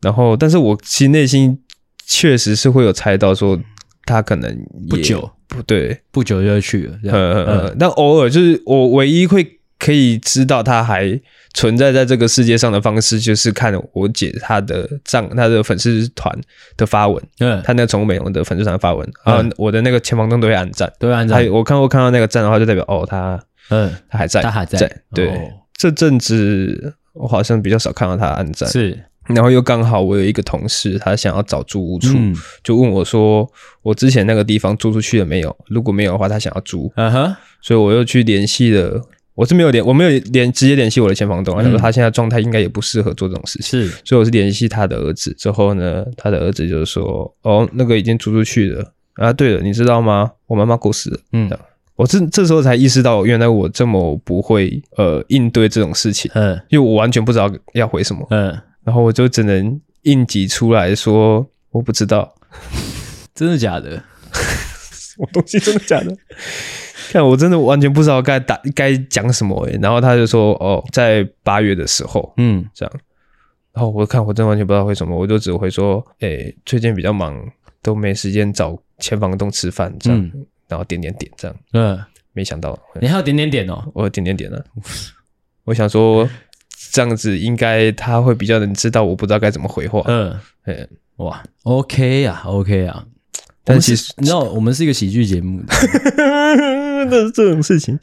然后，但是我其实内心确实是会有猜到说他可能不久不对，不久就要去了。嗯嗯嗯。但偶尔就是我唯一会可以知道他还。存在在这个世界上的方式，就是看我姐她的账，她的粉丝团的发文，嗯，她那个宠物美容的粉丝团发文，然后我的那个前房东都会按赞，都会按赞。我看过看到那个赞的话，就代表哦，他，嗯，他还在，他还在。对，这阵子我好像比较少看到他按赞，是。然后又刚好我有一个同事，他想要找租屋处，就问我说，我之前那个地方租出去了没有？如果没有的话，他想要租，嗯哼，所以我又去联系了。我是没有联，我没有联直接联系我的前房东，他说他现在状态应该也不适合做这种事情，是，所以我是联系他的儿子。之后呢，他的儿子就是说，哦，那个已经租出去了啊。对了，你知道吗？我妈妈过世了。嗯，我这这时候才意识到，原来我这么不会呃应对这种事情，嗯，因为我完全不知道要回什么，嗯，然后我就只能硬挤出来说我不知道，真的假的？什么东西？真的假的？看，我真的完全不知道该打该讲什么诶、欸、然后他就说：“哦，在八月的时候，嗯，这样。”然后我看，我真的完全不知道会什么，我就只会说：“诶、欸、最近比较忙，都没时间找前房东吃饭，这样。嗯”然后点点点这样，嗯，没想到你还有点点点哦，我有点点点呢。我想说这样子应该他会比较能知道，我不知道该怎么回话。嗯，嗯，哇，OK 呀，OK 呀。但其实你知道，我们是一个喜剧节目，但 是这种事情，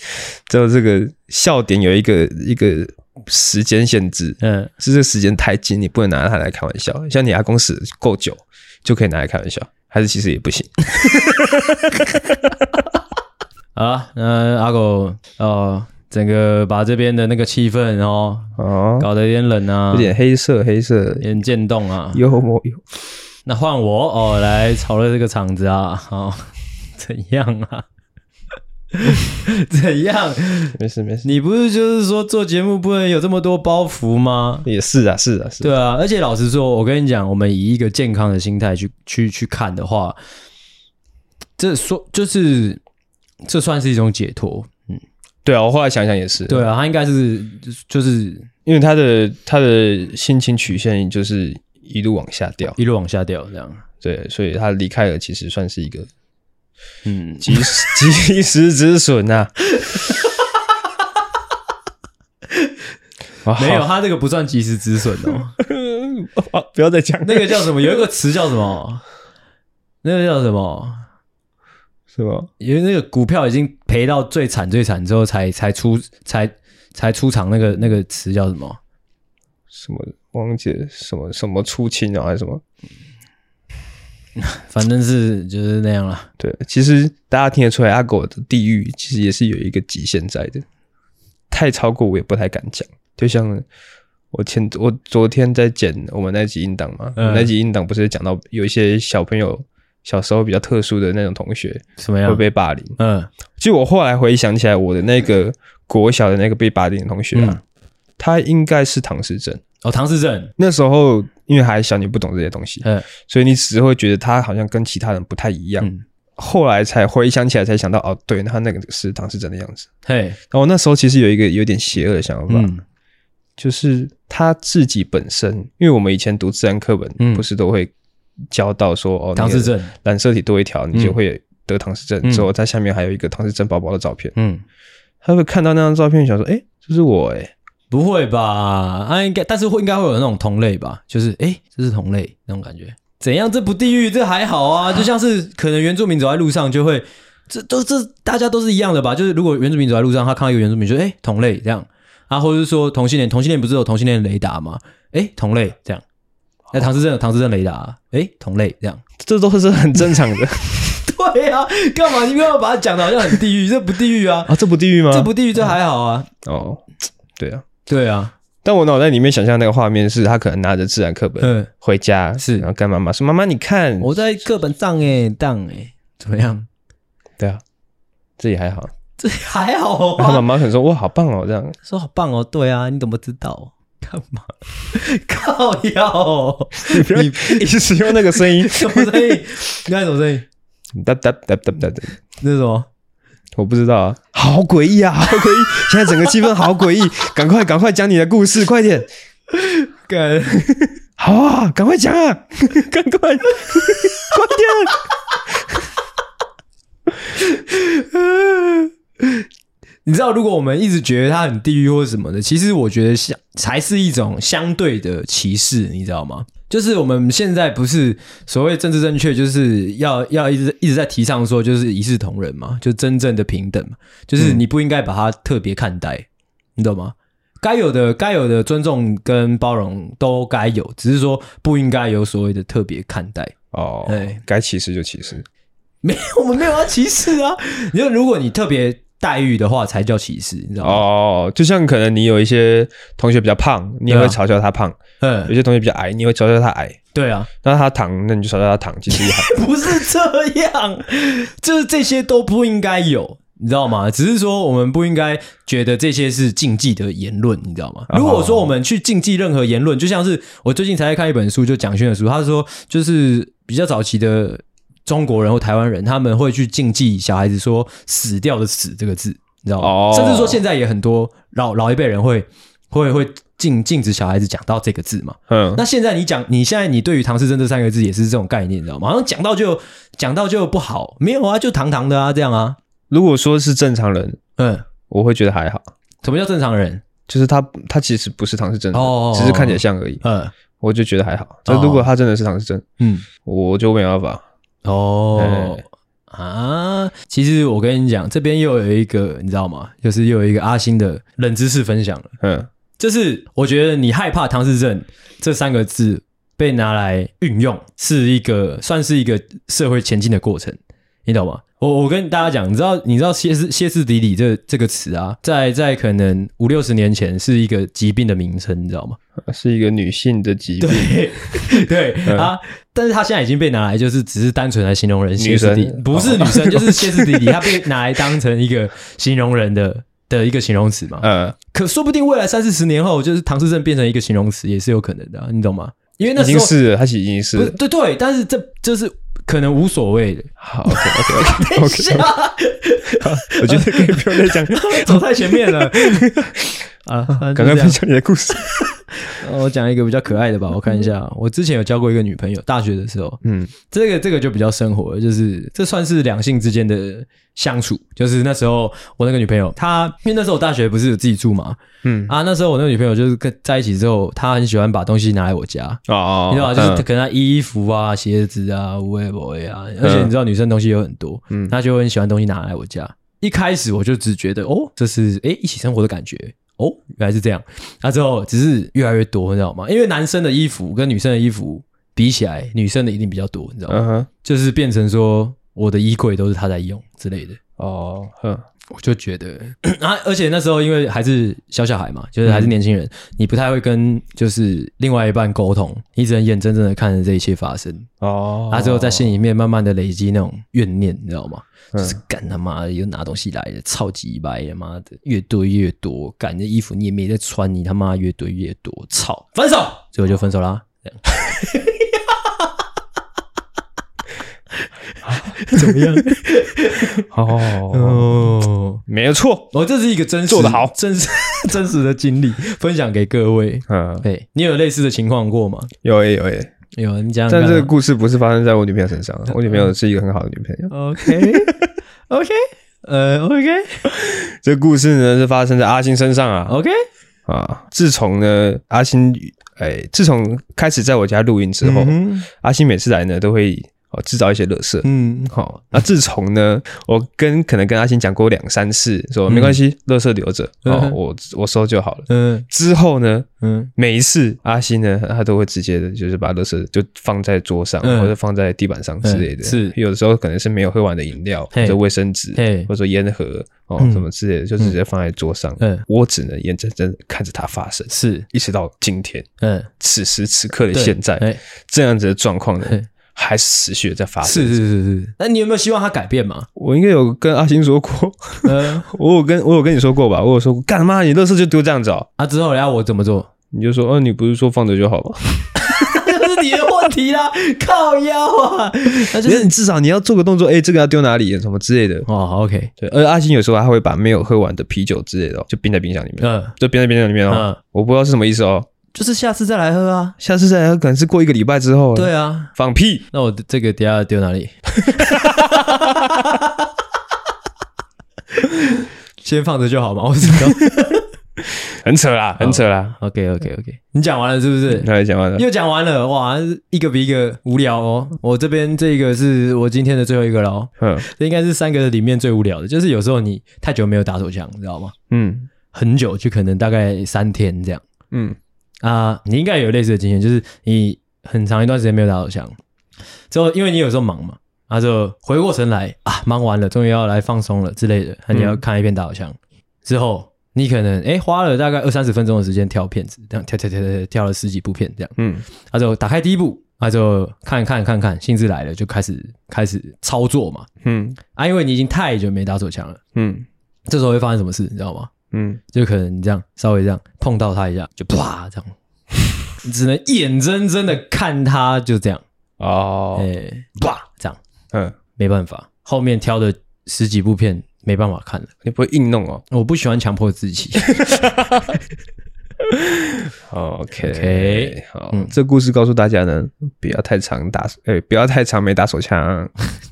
只有这个笑点有一个一个时间限制，嗯，是这个时间太紧，你不能拿它来开玩笑。像你阿公死够久，就可以拿来开玩笑，还是其实也不行。啊，那阿狗哦，整个把这边的那个气氛哦，哦，搞得有点冷啊，有点黑色，黑色，有点渐冻啊，幽默有。那换我哦，来炒热这个场子啊！哦，怎样啊？怎样？没事没事。你不是就是说做节目不能有这么多包袱吗？也是啊，是啊，是。对啊，而且老实说，我跟你讲，我们以一个健康的心态去去去看的话，这说就是这算是一种解脱。嗯，对啊，我后来想想也是。对啊，他应该是就是因为他的他的心情曲线就是。一路往下掉，一路往下掉，这样对，所以他离开了，其实算是一个，嗯，及时 及时止损 呐。没有，他这个不算及时止损哦。不要再讲那个叫什么？有一个词叫什么？那个叫什么？是吗？因为那个股票已经赔到最惨最惨之后才才出才才出场那个那个词叫什么？什么忘记了什么什么出清啊还是什么？反正是就是那样了。对，其实大家听得出来，阿狗的地域其实也是有一个极限在的，太超过我也不太敢讲。就像我前我昨天在剪我们那集音档嘛，嗯、那集音档不是讲到有一些小朋友小时候比较特殊的那种同学，什么样会被霸凌？嗯，就我后来回想起来，我的那个国小的那个被霸凌的同学啊，嗯、他应该是唐氏症。哦，唐氏症那时候因为还小，你不懂这些东西，嗯，所以你只是会觉得他好像跟其他人不太一样。嗯、后来才回想起来，才想到哦，对，他那个是唐氏症的样子。嘿，然后那时候其实有一个有点邪恶的想法，嗯、就是他自己本身，因为我们以前读自然课本，不是都会教到说、嗯、哦，唐氏症染色体多一条，你就会得唐氏症。之后在下面还有一个唐氏症宝宝的照片，嗯，他会看到那张照片，想说，哎，这是我，哎。不会吧？啊，应该，但是会应该会有那种同类吧？就是，诶，这是同类那种感觉。怎样？这不地狱？这还好啊。就像是可能原住民走在路上，就会，这都这大家都是一样的吧？就是如果原住民走在路上，他看到一个原住民，就诶，同类这样啊，或者是说同性恋，同性恋不是有同性恋雷达吗？诶，同类这样。那唐诗正有唐诗正雷达，哎，同类这样，这都是很正常的。对啊，干嘛你不要把它讲的好像很地狱？这不地狱啊？啊，这不地狱吗？这不地狱，这还好啊。哦，对啊。对啊，但我脑袋里面想象那个画面是，他可能拿着自然课本回家，嗯、是，然后跟妈妈说：“妈妈，你看，我在课本上诶，当诶，怎么样？”对啊，这也还好，这也还好、啊。他妈妈可能说：“哇，好棒哦！”这样说好棒哦。对啊，你怎么知道？干嘛？靠腰？你 一直使用那个声音，什么声音？你看什么声音？哒哒哒哒哒哒，那是什么？我不知道啊，好诡异啊，好诡异！现在整个气氛好诡异，赶快赶快讲你的故事，快点！干，好啊，赶快讲啊，赶快，快点！你知道，如果我们一直觉得他很地狱或者什么的，其实我觉得相才是一种相对的歧视，你知道吗？就是我们现在不是所谓政治正确，就是要要一直一直在提倡说，就是一视同仁嘛，就真正的平等嘛，就是你不应该把它特别看待，嗯、你懂吗？该有的该有的尊重跟包容都该有，只是说不应该有所谓的特别看待哦。对，该歧视就歧视，没有，我们没有要歧视啊。你说如果你特别。待遇的话才叫歧视，你知道吗？哦，就像可能你有一些同学比较胖，你也会嘲笑他胖；嗯，有些同学比较矮，你会嘲笑他矮。对啊，那他躺，那你就嘲笑他躺。其实也还 不是这样，就是这些都不应该有，你知道吗？只是说我们不应该觉得这些是禁忌的言论，你知道吗？如果说我们去禁忌任何言论，就像是我最近才在看一本书，就蒋勋的书，他说就是比较早期的。中国人或台湾人，他们会去禁忌小孩子说“死掉”的“死”这个字，你知道吗？Oh. 甚至说现在也很多老老一辈人会会会禁禁止小孩子讲到这个字嘛。嗯，那现在你讲，你现在你对于“唐氏症”这三个字也是这种概念，你知道吗？好像讲到就讲到就不好，没有啊，就堂堂的啊，这样啊。如果说是正常人，嗯，我会觉得还好。什么叫正常人？就是他他其实不是唐氏症哦，只是看起来像而已。嗯，我就觉得还好。就如果他真的是唐氏症，嗯，我就没办法。哦啊，其实我跟你讲，这边又有一个，你知道吗？就是又有一个阿星的冷知识分享了。嗯，就是我觉得你害怕唐氏症这三个字被拿来运用，是一个算是一个社会前进的过程，你懂吗？我我跟大家讲，你知道你知道歇斯歇斯底里这这个词啊，在在可能五六十年前是一个疾病的名称，你知道吗？是一个女性的疾病，对 对、嗯、啊，但是他现在已经被拿来就是只是单纯来形容人歇斯底，不是女生就是歇斯底里，他被拿来当成一个形容人的的一个形容词嘛。嗯，可说不定未来三四十年后，就是唐氏症变成一个形容词也是有可能的、啊，你懂吗？因为那时候已经是了，他已经是了对对，但是这就是。可能无所谓的。好，OK，OK，OK，OK。好，我觉得可以不用再讲，走太前面了。啊，赶快分享你的故事。我讲一个比较可爱的吧，我看一下。我之前有交过一个女朋友，大学的时候，嗯，这个这个就比较生活了，就是这算是两性之间的相处。就是那时候我那个女朋友，她因为那时候我大学不是有自己住嘛，嗯啊，那时候我那个女朋友就是跟在一起之后，她很喜欢把东西拿来我家，哦哦，你知道吗？就是可能她衣服啊、鞋子啊、围围啊，而且你知道女生东西有很多，嗯，她就很喜欢东西拿来我家。一一开始我就只觉得哦，这是哎一起生活的感觉哦，原来是这样。那、啊、之后只是越来越多，你知道吗？因为男生的衣服跟女生的衣服比起来，女生的一定比较多，你知道吗？Uh huh. 就是变成说我的衣柜都是他在用之类的。哦，哼。Uh. 我就觉得 啊，而且那时候因为还是小小孩嘛，就是还是年轻人，嗯、你不太会跟就是另外一半沟通，你只能眼睁睁的看着这一切发生哦。啊，之后在心里面慢慢的累积那种怨念，你知道吗？嗯、就是干他妈的又拿东西来了，超级白他妈的越堆越多，干这衣服你也没在穿，你他妈越堆越多，操！分手，最后就分手啦。这样 怎么样？哦，没有错，我这是一个真实做得好、真实 真实的经历，分享给各位。嗯，对，你有类似的情况过吗？有诶，有诶，有。你讲，但这个故事不是发生在我女朋友身上，我女朋友是一个很好的女朋友。OK，OK，呃，OK，这个故事呢是发生在阿星身上啊。OK，啊，自从呢阿星，哎，自从开始在我家录音之后，阿星每次来呢都会。哦，制造一些垃圾，嗯，好。那自从呢，我跟可能跟阿星讲过两三次，说没关系，垃圾留着，哦，我我收就好了。嗯，之后呢，嗯，每一次阿星呢，他都会直接的，就是把垃圾就放在桌上，或者放在地板上之类的。是，有的时候可能是没有喝完的饮料，或者卫生纸，或者说烟盒，哦，什么之类的，就直接放在桌上。嗯，我只能眼睁睁看着它发生，是，一直到今天，嗯，此时此刻的现在，这样子的状况呢。还是持续的在发生，是是是是。那你有没有希望他改变吗？我应该有跟阿星说过，嗯，我有跟我有跟你说过吧？我有说过，干嘛你垃圾就丢这样子哦？啊，之后然后我怎么做？你就说，哦，你不是说放着就好吗？这是你的问题啦，靠腰啊！那就是你至少你要做个动作，哎，这个要丢哪里，什么之类的。哦，好，OK。对，而阿星有时候他会把没有喝完的啤酒之类的，就冰在冰箱里面，嗯，就冰在冰箱里面哦。我不知道是什么意思哦。就是下次再来喝啊，下次再来喝可能是过一个礼拜之后。对啊，放屁！那我这个等下丢哪里？先放着就好嘛，我知道。很扯啦，很扯啦。OK OK OK，你讲完了是不是？对，讲完了。又讲完了，哇，一个比一个无聊哦。我这边这个是我今天的最后一个了哦。嗯，这应该是三个里面最无聊的，就是有时候你太久没有打手枪，你知道吗？嗯，很久，就可能大概三天这样。嗯。啊，你应该有类似的经验，就是你很长一段时间没有打手枪，之后因为你有时候忙嘛，然后就回过神来啊，忙完了，终于要来放松了之类的，那你要看一遍打手枪，之后你可能诶花了大概二三十分钟的时间挑片子，这样挑挑挑挑挑了十几部片这样，嗯，他就打开第一部，然后就看看看看，兴致来了就开始开始操作嘛，嗯，啊，因为你已经太久没打手枪了，嗯，这时候会发生什么事，你知道吗？嗯，就可能你这样稍微这样碰到他一下，就啪这样，你只能眼睁睁的看他就这样。哦，哎，啪这样，嗯，没办法，后面挑的十几部片没办法看了，你不会硬弄哦？我不喜欢强迫自己。OK，好，这故事告诉大家呢，不要太常打，哎，不要太常没打手枪，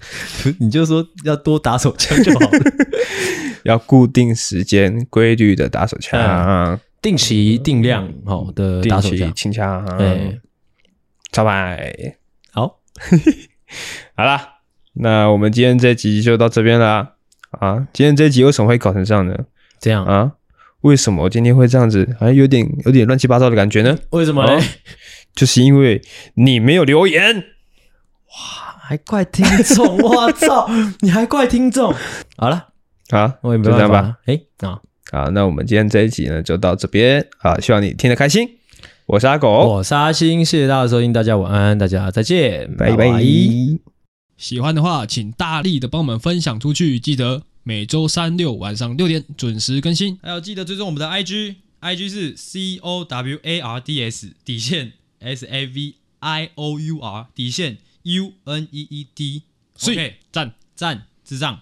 你就说要多打手枪就好了。要固定时间、规律的打手枪，定期定量好的打手枪，清枪。对，超白。好，好啦，那我们今天这集就到这边啦啊！今天这集为什么会搞成这样呢？这样啊？为什么我今天会这样子？好像有点有点乱七八糟的感觉呢？为什么呢？就是因为你没有留言。哇，还怪听众！我操，你还怪听众？好了。好，我也没办法。就这样吧。哎，啊，好，那我们今天这一集呢，就到这边啊。希望你听得开心。我是阿狗，我是阿星，谢谢大家收听，大家晚安，大家再见，拜拜。喜欢的话，请大力的帮我们分享出去。记得每周三六晚上六点准时更新，还有记得追踪我们的 IG，IG 是 C O W A R D S 底线 S A V I O U R 底线 U N E E D。所以赞赞智障。